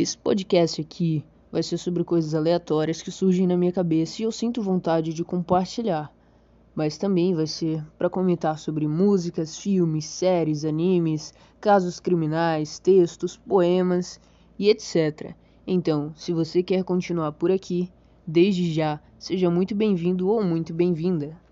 Esse podcast aqui vai ser sobre coisas aleatórias que surgem na minha cabeça e eu sinto vontade de compartilhar. Mas também vai ser para comentar sobre músicas, filmes, séries, animes, casos criminais, textos, poemas e etc. Então, se você quer continuar por aqui, desde já, seja muito bem-vindo ou muito bem-vinda.